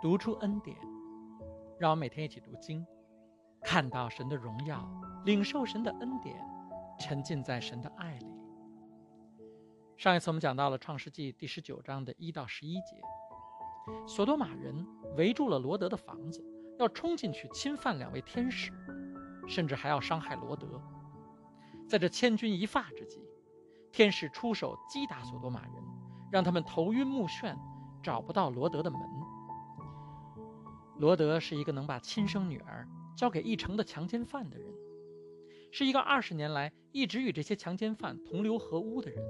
读出恩典，让我每天一起读经，看到神的荣耀，领受神的恩典，沉浸在神的爱里。上一次我们讲到了创世纪第十九章的一到十一节，索多玛人围住了罗德的房子，要冲进去侵犯两位天使，甚至还要伤害罗德。在这千钧一发之际，天使出手击打索多玛人，让他们头晕目眩，找不到罗德的门。罗德是一个能把亲生女儿交给一城的强奸犯的人，是一个二十年来一直与这些强奸犯同流合污的人，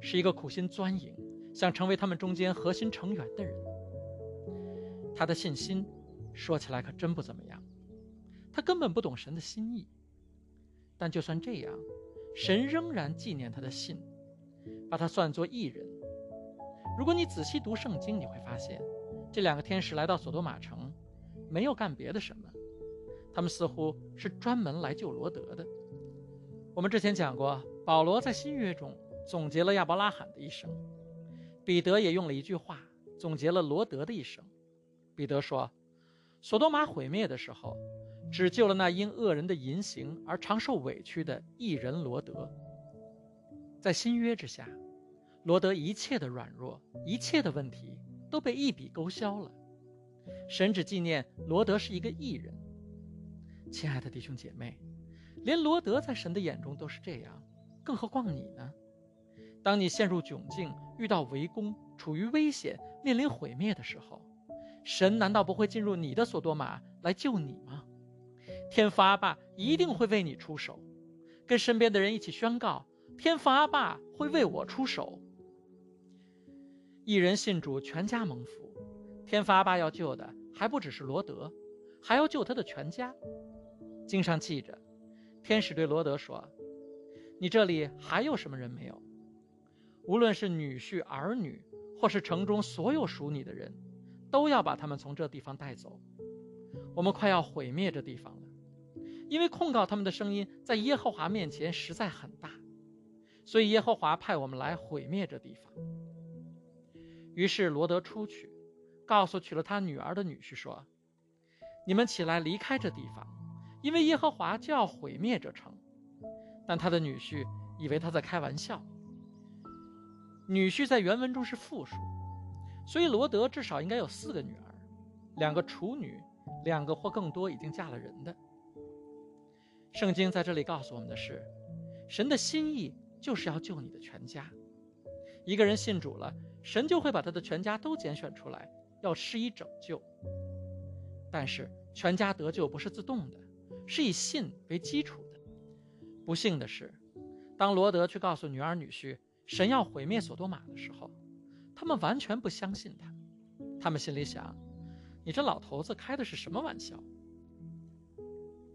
是一个苦心钻营想成为他们中间核心成员的人。他的信心说起来可真不怎么样，他根本不懂神的心意。但就算这样，神仍然纪念他的信，把他算作义人。如果你仔细读圣经，你会发现。这两个天使来到索多玛城，没有干别的什么，他们似乎是专门来救罗德的。我们之前讲过，保罗在新约中总结了亚伯拉罕的一生，彼得也用了一句话总结了罗德的一生。彼得说：“索多玛毁灭的时候，只救了那因恶人的淫行而常受委屈的一人罗德。在新约之下，罗德一切的软弱，一切的问题。”都被一笔勾销了。神只纪念罗德是一个艺人。亲爱的弟兄姐妹，连罗德在神的眼中都是这样，更何况你呢？当你陷入窘境、遇到围攻、处于危险、面临毁灭的时候，神难道不会进入你的索多玛来救你吗？天父阿爸一定会为你出手，跟身边的人一起宣告：天父阿爸会为我出手。一人信主，全家蒙福。天发爸要救的还不只是罗德，还要救他的全家。经上记着，天使对罗德说：“你这里还有什么人没有？无论是女婿、儿女，或是城中所有属你的人，都要把他们从这地方带走。我们快要毁灭这地方了，因为控告他们的声音在耶和华面前实在很大，所以耶和华派我们来毁灭这地方。”于是罗德出去，告诉娶了他女儿的女婿说：“你们起来离开这地方，因为耶和华就要毁灭这城。”但他的女婿以为他在开玩笑。女婿在原文中是复数，所以罗德至少应该有四个女儿，两个处女，两个或更多已经嫁了人的。圣经在这里告诉我们的是，神的心意就是要救你的全家。一个人信主了。神就会把他的全家都拣选出来，要施以拯救。但是全家得救不是自动的，是以信为基础的。不幸的是，当罗德去告诉女儿女婿神要毁灭索多玛的时候，他们完全不相信他。他们心里想：你这老头子开的是什么玩笑？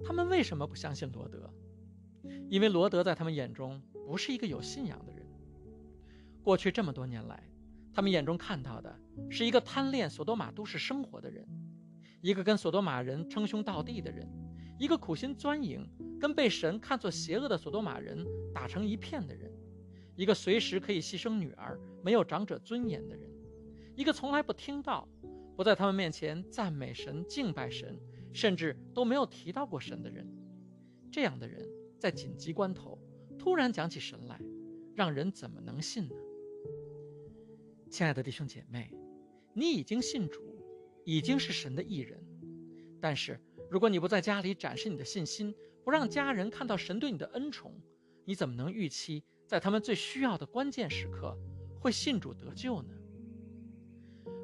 他们为什么不相信罗德？因为罗德在他们眼中不是一个有信仰的人。过去这么多年来，他们眼中看到的是一个贪恋索多玛都市生活的人，一个跟索多玛人称兄道弟的人，一个苦心钻营跟被神看作邪恶的索多玛人打成一片的人，一个随时可以牺牲女儿、没有长者尊严的人，一个从来不听到、不在他们面前赞美神、敬拜神，甚至都没有提到过神的人。这样的人在紧急关头突然讲起神来，让人怎么能信呢？亲爱的弟兄姐妹，你已经信主，已经是神的艺人。但是，如果你不在家里展示你的信心，不让家人看到神对你的恩宠，你怎么能预期在他们最需要的关键时刻会信主得救呢？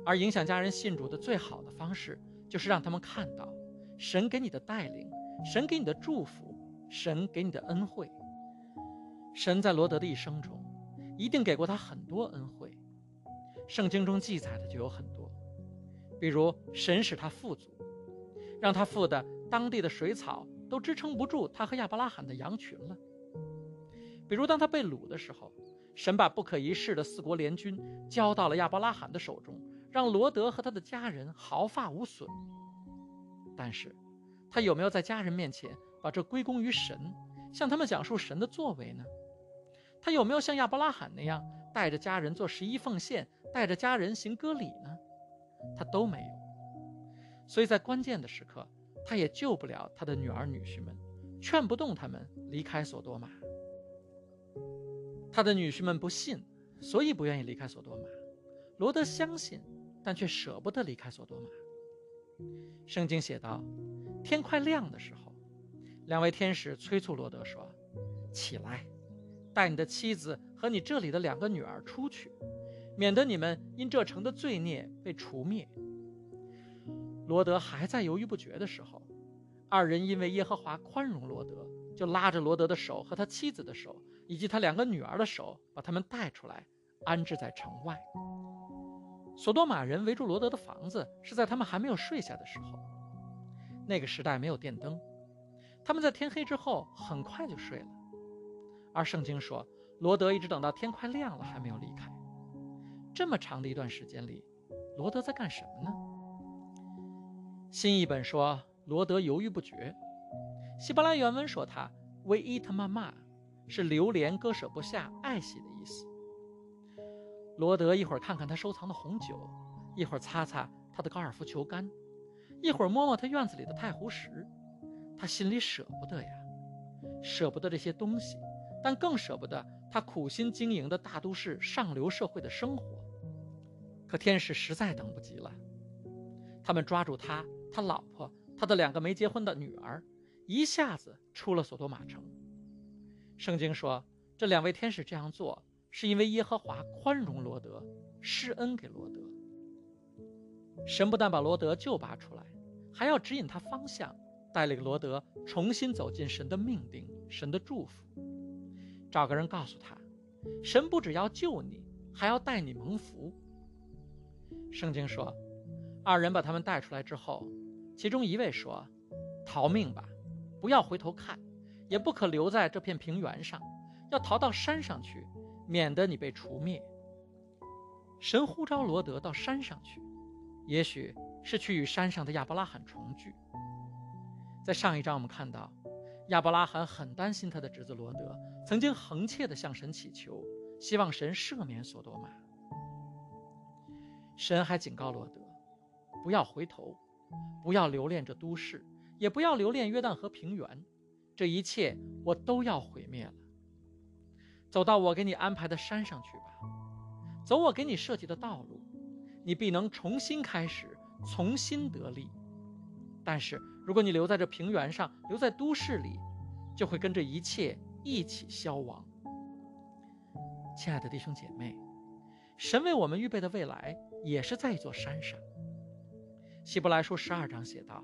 而影响家人信主的最好的方式，就是让他们看到神给你的带领，神给你的祝福，神给你的恩惠。神在罗德的一生中，一定给过他很多恩惠。圣经中记载的就有很多，比如神使他富足，让他富的当地的水草都支撑不住他和亚伯拉罕的羊群了；比如当他被掳的时候，神把不可一世的四国联军交到了亚伯拉罕的手中，让罗德和他的家人毫发无损。但是，他有没有在家人面前把这归功于神，向他们讲述神的作为呢？他有没有像亚伯拉罕那样带着家人做十一奉献？带着家人行割礼呢，他都没有。所以在关键的时刻，他也救不了他的女儿女婿们，劝不动他们离开索多玛。他的女婿们不信，所以不愿意离开索多玛。罗德相信，但却舍不得离开索多玛。圣经写道：天快亮的时候，两位天使催促罗德说：“起来，带你的妻子和你这里的两个女儿出去，免得你们因这城的罪孽被除灭。”罗德还在犹豫不决的时候，二人因为耶和华宽容罗德，就拉着罗德的手和他妻子的手，以及他两个女儿的手，把他们带出来，安置在城外。索多玛人围住罗德的房子，是在他们还没有睡下的时候。那个时代没有电灯，他们在天黑之后很快就睡了。而圣经说，罗德一直等到天快亮了还没有离开。这么长的一段时间里，罗德在干什么呢？新译本说罗德犹豫不决，希伯来原文说他为伊特玛玛，是流连割舍不下爱惜的意思。罗德一会儿看看他收藏的红酒，一会儿擦擦他的高尔夫球杆，一会儿摸摸他院子里的太湖石，他心里舍不得呀，舍不得这些东西，但更舍不得他苦心经营的大都市上流社会的生活。可天使实在等不及了，他们抓住他。他老婆，他的两个没结婚的女儿，一下子出了索多玛城。圣经说，这两位天使这样做，是因为耶和华宽容罗德，施恩给罗德。神不但把罗德救拔出来，还要指引他方向，带领罗德重新走进神的命定、神的祝福。找个人告诉他，神不只要救你，还要带你蒙福。圣经说，二人把他们带出来之后。其中一位说：“逃命吧，不要回头看，也不可留在这片平原上，要逃到山上去，免得你被除灭。”神呼召罗德到山上去，也许是去与山上的亚伯拉罕重聚。在上一章我们看到，亚伯拉罕很担心他的侄子罗德，曾经横切地向神祈求，希望神赦免索多玛。神还警告罗德，不要回头。不要留恋这都市，也不要留恋约旦河平原，这一切我都要毁灭了。走到我给你安排的山上去吧，走我给你设计的道路，你必能重新开始，重新得力。但是如果你留在这平原上，留在都市里，就会跟这一切一起消亡。亲爱的弟兄姐妹，神为我们预备的未来，也是在一座山上。希伯来书十二章写道：“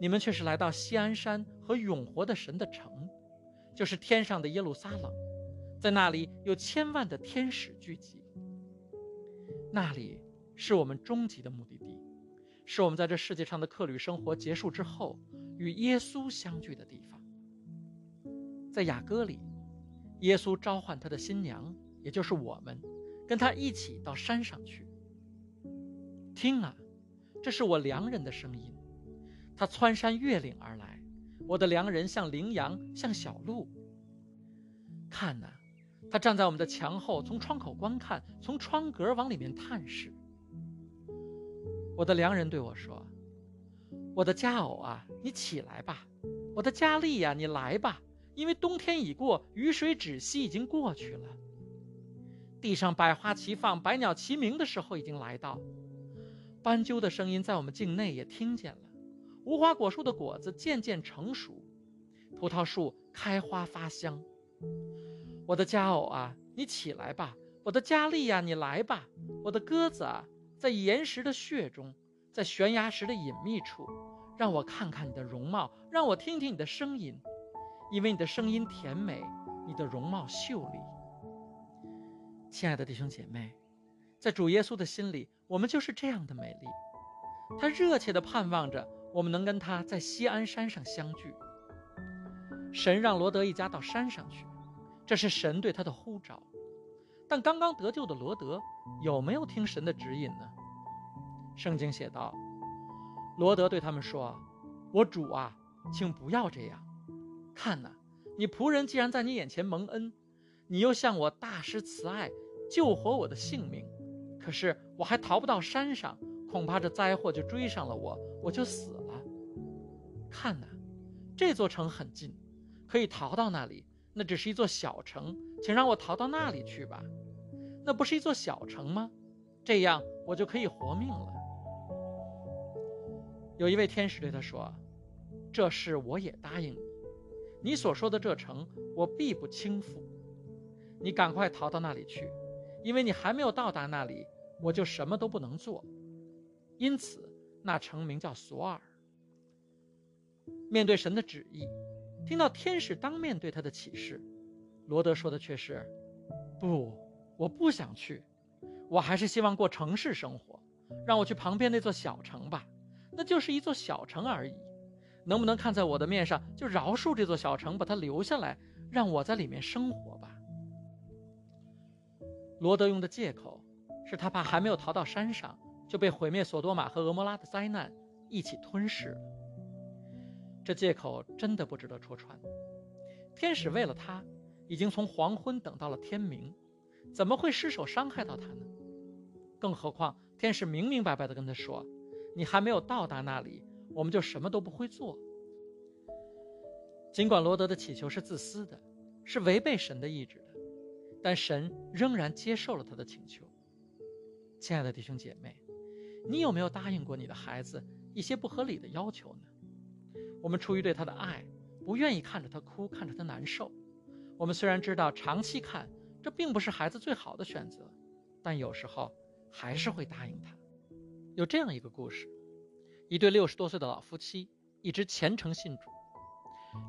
你们却是来到锡安山和永活的神的城，就是天上的耶路撒冷，在那里有千万的天使聚集。那里是我们终极的目的地，是我们在这世界上的客旅生活结束之后与耶稣相聚的地方。在雅歌里，耶稣召唤他的新娘，也就是我们，跟他一起到山上去。听啊！”这是我良人的声音，他穿山越岭而来。我的良人像羚羊，像小鹿。看呐，他站在我们的墙后，从窗口观看，从窗格往里面探视。我的良人对我说：“我的佳偶啊，你起来吧；我的佳丽呀，你来吧，因为冬天已过，雨水止息已经过去了。地上百花齐放，百鸟齐鸣的时候已经来到。”斑鸠的声音在我们境内也听见了，无花果树的果子渐渐成熟，葡萄树开花发香。我的佳偶啊，你起来吧；我的佳丽呀，你来吧；我的鸽子啊，在岩石的穴中，在悬崖石的隐秘处，让我看看你的容貌，让我听听你的声音，因为你的声音甜美，你的容貌秀丽。亲爱的弟兄姐妹，在主耶稣的心里。我们就是这样的美丽，他热切地盼望着我们能跟他在西安山上相聚。神让罗德一家到山上去，这是神对他的呼召。但刚刚得救的罗德有没有听神的指引呢？圣经写道：“罗德对他们说：‘我主啊，请不要这样。看呐，你仆人既然在你眼前蒙恩，你又向我大施慈爱，救活我的性命。’”可是我还逃不到山上，恐怕这灾祸就追上了我，我就死了。看呐，这座城很近，可以逃到那里。那只是一座小城，请让我逃到那里去吧。那不是一座小城吗？这样我就可以活命了。有一位天使对他说：“这事我也答应你。你所说的这城，我必不轻负。你赶快逃到那里去，因为你还没有到达那里，我就什么都不能做。因此，那城名叫索尔。面对神的旨意。”听到天使当面对他的启示，罗德说的却是：“不，我不想去，我还是希望过城市生活。让我去旁边那座小城吧，那就是一座小城而已。能不能看在我的面上，就饶恕这座小城，把它留下来，让我在里面生活吧？”罗德用的借口是他怕还没有逃到山上，就被毁灭索多玛和俄摩拉的灾难一起吞噬了。这借口真的不值得戳穿。天使为了他，已经从黄昏等到了天明，怎么会失手伤害到他呢？更何况，天使明明白白的跟他说：“你还没有到达那里，我们就什么都不会做。”尽管罗德的祈求是自私的，是违背神的意志的，但神仍然接受了他的请求。亲爱的弟兄姐妹，你有没有答应过你的孩子一些不合理的要求呢？我们出于对他的爱，不愿意看着他哭，看着他难受。我们虽然知道长期看这并不是孩子最好的选择，但有时候还是会答应他。有这样一个故事：一对六十多岁的老夫妻一直虔诚信主，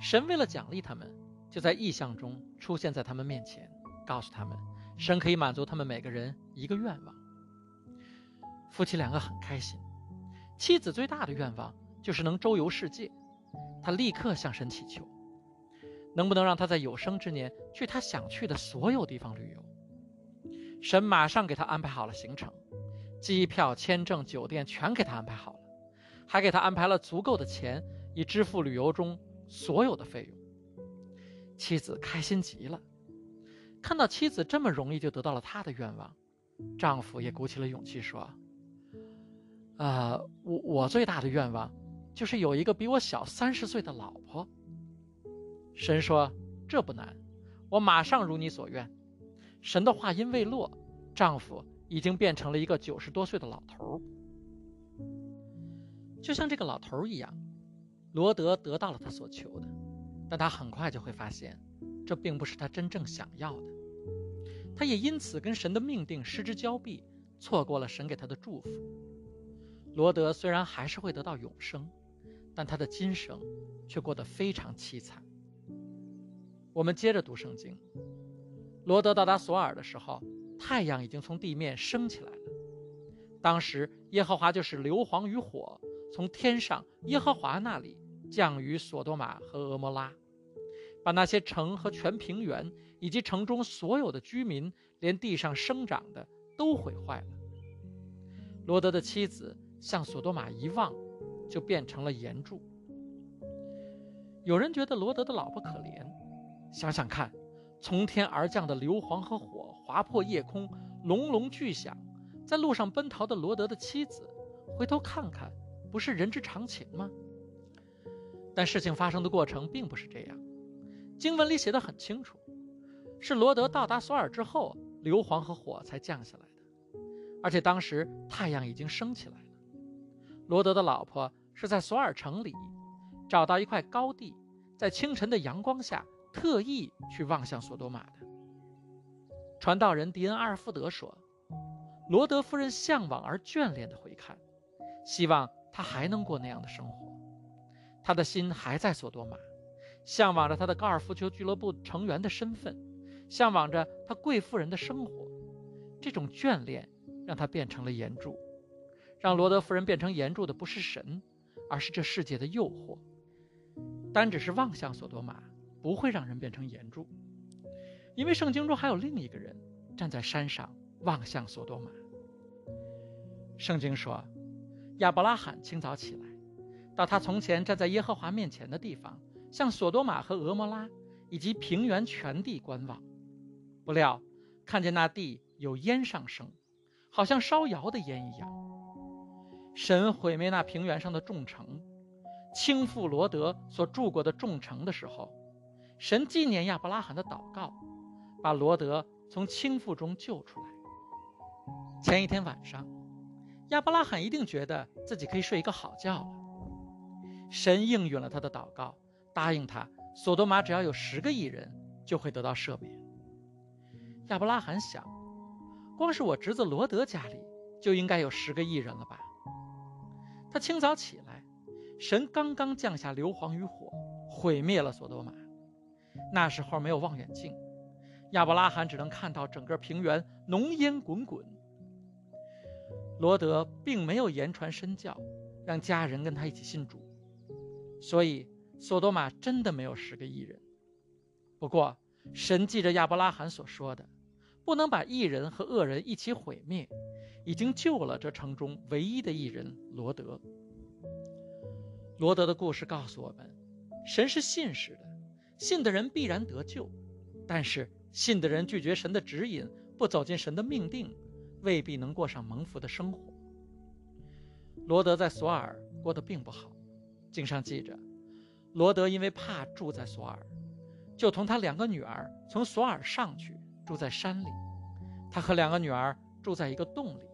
神为了奖励他们，就在异象中出现在他们面前，告诉他们，神可以满足他们每个人一个愿望。夫妻两个很开心，妻子最大的愿望就是能周游世界。他立刻向神祈求，能不能让他在有生之年去他想去的所有地方旅游？神马上给他安排好了行程，机票、签证、酒店全给他安排好了，还给他安排了足够的钱以支付旅游中所有的费用。妻子开心极了，看到妻子这么容易就得到了他的愿望，丈夫也鼓起了勇气说：“呃，我我最大的愿望。”就是有一个比我小三十岁的老婆。神说：“这不难，我马上如你所愿。”神的话音未落，丈夫已经变成了一个九十多岁的老头就像这个老头一样，罗德得到了他所求的，但他很快就会发现，这并不是他真正想要的。他也因此跟神的命定失之交臂，错过了神给他的祝福。罗德虽然还是会得到永生。但他的今生却过得非常凄惨。我们接着读圣经。罗德到达索尔的时候，太阳已经从地面升起来了。当时耶和华就是硫磺与火从天上耶和华那里降于索多玛和俄摩拉，把那些城和全平原以及城中所有的居民，连地上生长的都毁坏了。罗德的妻子向索多玛一望。就变成了岩柱。有人觉得罗德的老婆可怜，想想看，从天而降的硫磺和火划破夜空，隆隆巨响，在路上奔逃的罗德的妻子，回头看看，不是人之常情吗？但事情发生的过程并不是这样，经文里写的很清楚，是罗德到达索尔之后，硫磺和火才降下来的，而且当时太阳已经升起来了。罗德的老婆。是在索尔城里找到一块高地，在清晨的阳光下特意去望向索多玛的。传道人迪恩阿尔福德说：“罗德夫人向往而眷恋的回看，希望他还能过那样的生活。他的心还在索多玛，向往着他的高尔夫球俱乐部成员的身份，向往着他贵妇人的生活。这种眷恋让他变成了岩柱，让罗德夫人变成岩柱的不是神。”而是这世界的诱惑，单只是望向索多玛，不会让人变成岩柱，因为圣经中还有另一个人站在山上望向索多玛。圣经说，亚伯拉罕清早起来，到他从前站在耶和华面前的地方，向索多玛和俄摩拉以及平原全地观望，不料看见那地有烟上升，好像烧窑的烟一样。神毁灭那平原上的众城，倾覆罗德所住过的众城的时候，神纪念亚伯拉罕的祷告，把罗德从倾覆中救出来。前一天晚上，亚伯拉罕一定觉得自己可以睡一个好觉了。神应允了他的祷告，答应他，索多玛只要有十个艺人，就会得到赦免。亚伯拉罕想，光是我侄子罗德家里就应该有十个艺人了吧？他清早起来，神刚刚降下硫磺与火，毁灭了索多玛。那时候没有望远镜，亚伯拉罕只能看到整个平原浓烟滚滚。罗德并没有言传身教，让家人跟他一起信主。所以，索多玛真的没有十个艺人。不过，神记着亚伯拉罕所说的，不能把异人和恶人一起毁灭，已经救了这城中唯一的异人罗德。罗德的故事告诉我们，神是信实的，信的人必然得救。但是，信的人拒绝神的指引，不走进神的命定，未必能过上蒙福的生活。罗德在索尔过得并不好。经上记着，罗德因为怕住在索尔，就同他两个女儿从索尔上去住在山里。他和两个女儿住在一个洞里。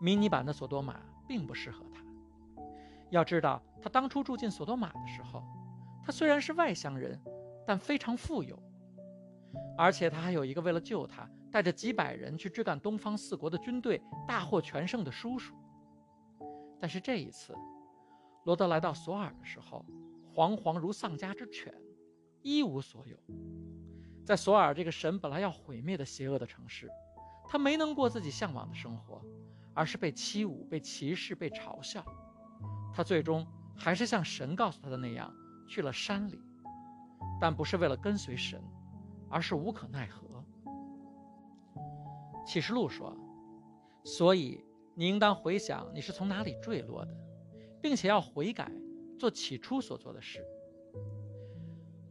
迷你版的索多玛并不适合他。要知道，他当初住进索多玛的时候，他虽然是外乡人，但非常富有，而且他还有一个为了救他，带着几百人去追赶东方四国的军队，大获全胜的叔叔。但是这一次。罗德来到索尔的时候，惶惶如丧家之犬，一无所有。在索尔这个神本来要毁灭的邪恶的城市，他没能过自己向往的生活，而是被欺侮、被歧视、被嘲笑。他最终还是像神告诉他的那样去了山里，但不是为了跟随神，而是无可奈何。启示录说：“所以你应当回想你是从哪里坠落的。”并且要悔改，做起初所做的事。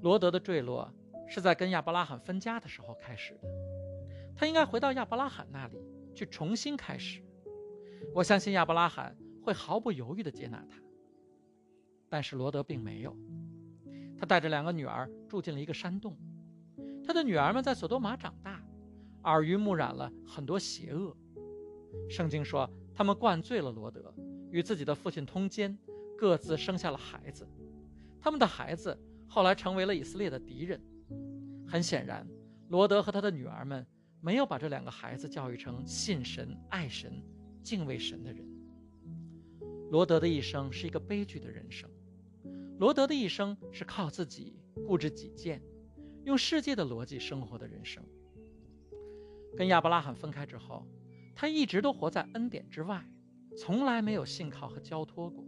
罗德的坠落是在跟亚伯拉罕分家的时候开始的，他应该回到亚伯拉罕那里去重新开始。我相信亚伯拉罕会毫不犹豫地接纳他。但是罗德并没有，他带着两个女儿住进了一个山洞。他的女儿们在索多玛长大，耳濡目染了很多邪恶。圣经说，他们灌醉了罗德。与自己的父亲通奸，各自生下了孩子。他们的孩子后来成为了以色列的敌人。很显然，罗德和他的女儿们没有把这两个孩子教育成信神、爱神、敬畏神的人。罗德的一生是一个悲剧的人生。罗德的一生是靠自己固执己见，用世界的逻辑生活的人生。跟亚伯拉罕分开之后，他一直都活在恩典之外。从来没有信靠和交托过，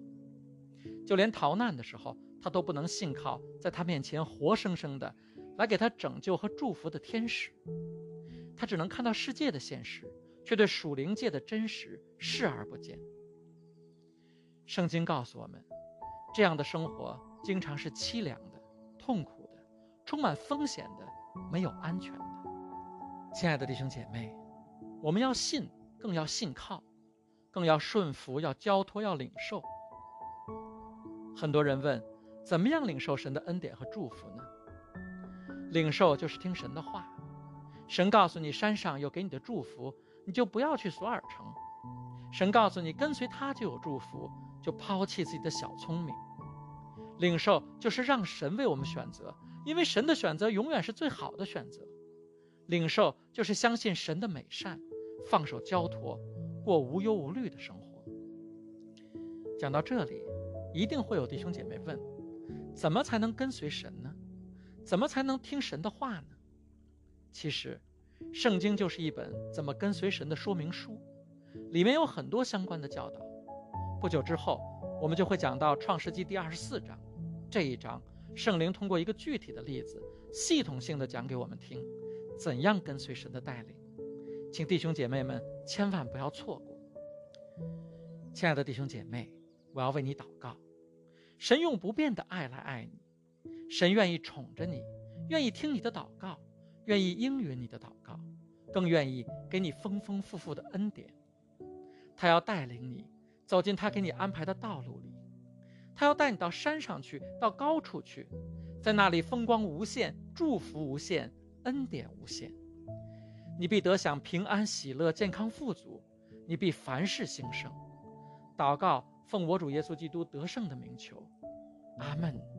就连逃难的时候，他都不能信靠在他面前活生生的来给他拯救和祝福的天使。他只能看到世界的现实，却对属灵界的真实视而不见。圣经告诉我们，这样的生活经常是凄凉的、痛苦的、充满风险的、没有安全的。亲爱的弟兄姐妹，我们要信，更要信靠。更要顺服，要交托，要领受。很多人问，怎么样领受神的恩典和祝福呢？领受就是听神的话。神告诉你山上有给你的祝福，你就不要去索尔城。神告诉你跟随他就有祝福，就抛弃自己的小聪明。领受就是让神为我们选择，因为神的选择永远是最好的选择。领受就是相信神的美善，放手交托。过无忧无虑的生活。讲到这里，一定会有弟兄姐妹问：怎么才能跟随神呢？怎么才能听神的话呢？其实，圣经就是一本怎么跟随神的说明书，里面有很多相关的教导。不久之后，我们就会讲到创世纪第二十四章。这一章，圣灵通过一个具体的例子，系统性的讲给我们听，怎样跟随神的带领。请弟兄姐妹们千万不要错过。亲爱的弟兄姐妹，我要为你祷告。神用不变的爱来爱你，神愿意宠着你，愿意听你的祷告，愿意应允你的祷告，更愿意给你丰丰富富的恩典。他要带领你走进他给你安排的道路里。他要带你到山上去，到高处去，在那里风光无限，祝福无限，恩典无限。你必得享平安、喜乐、健康、富足，你必凡事兴盛。祷告，奉我主耶稣基督得胜的名求，阿门。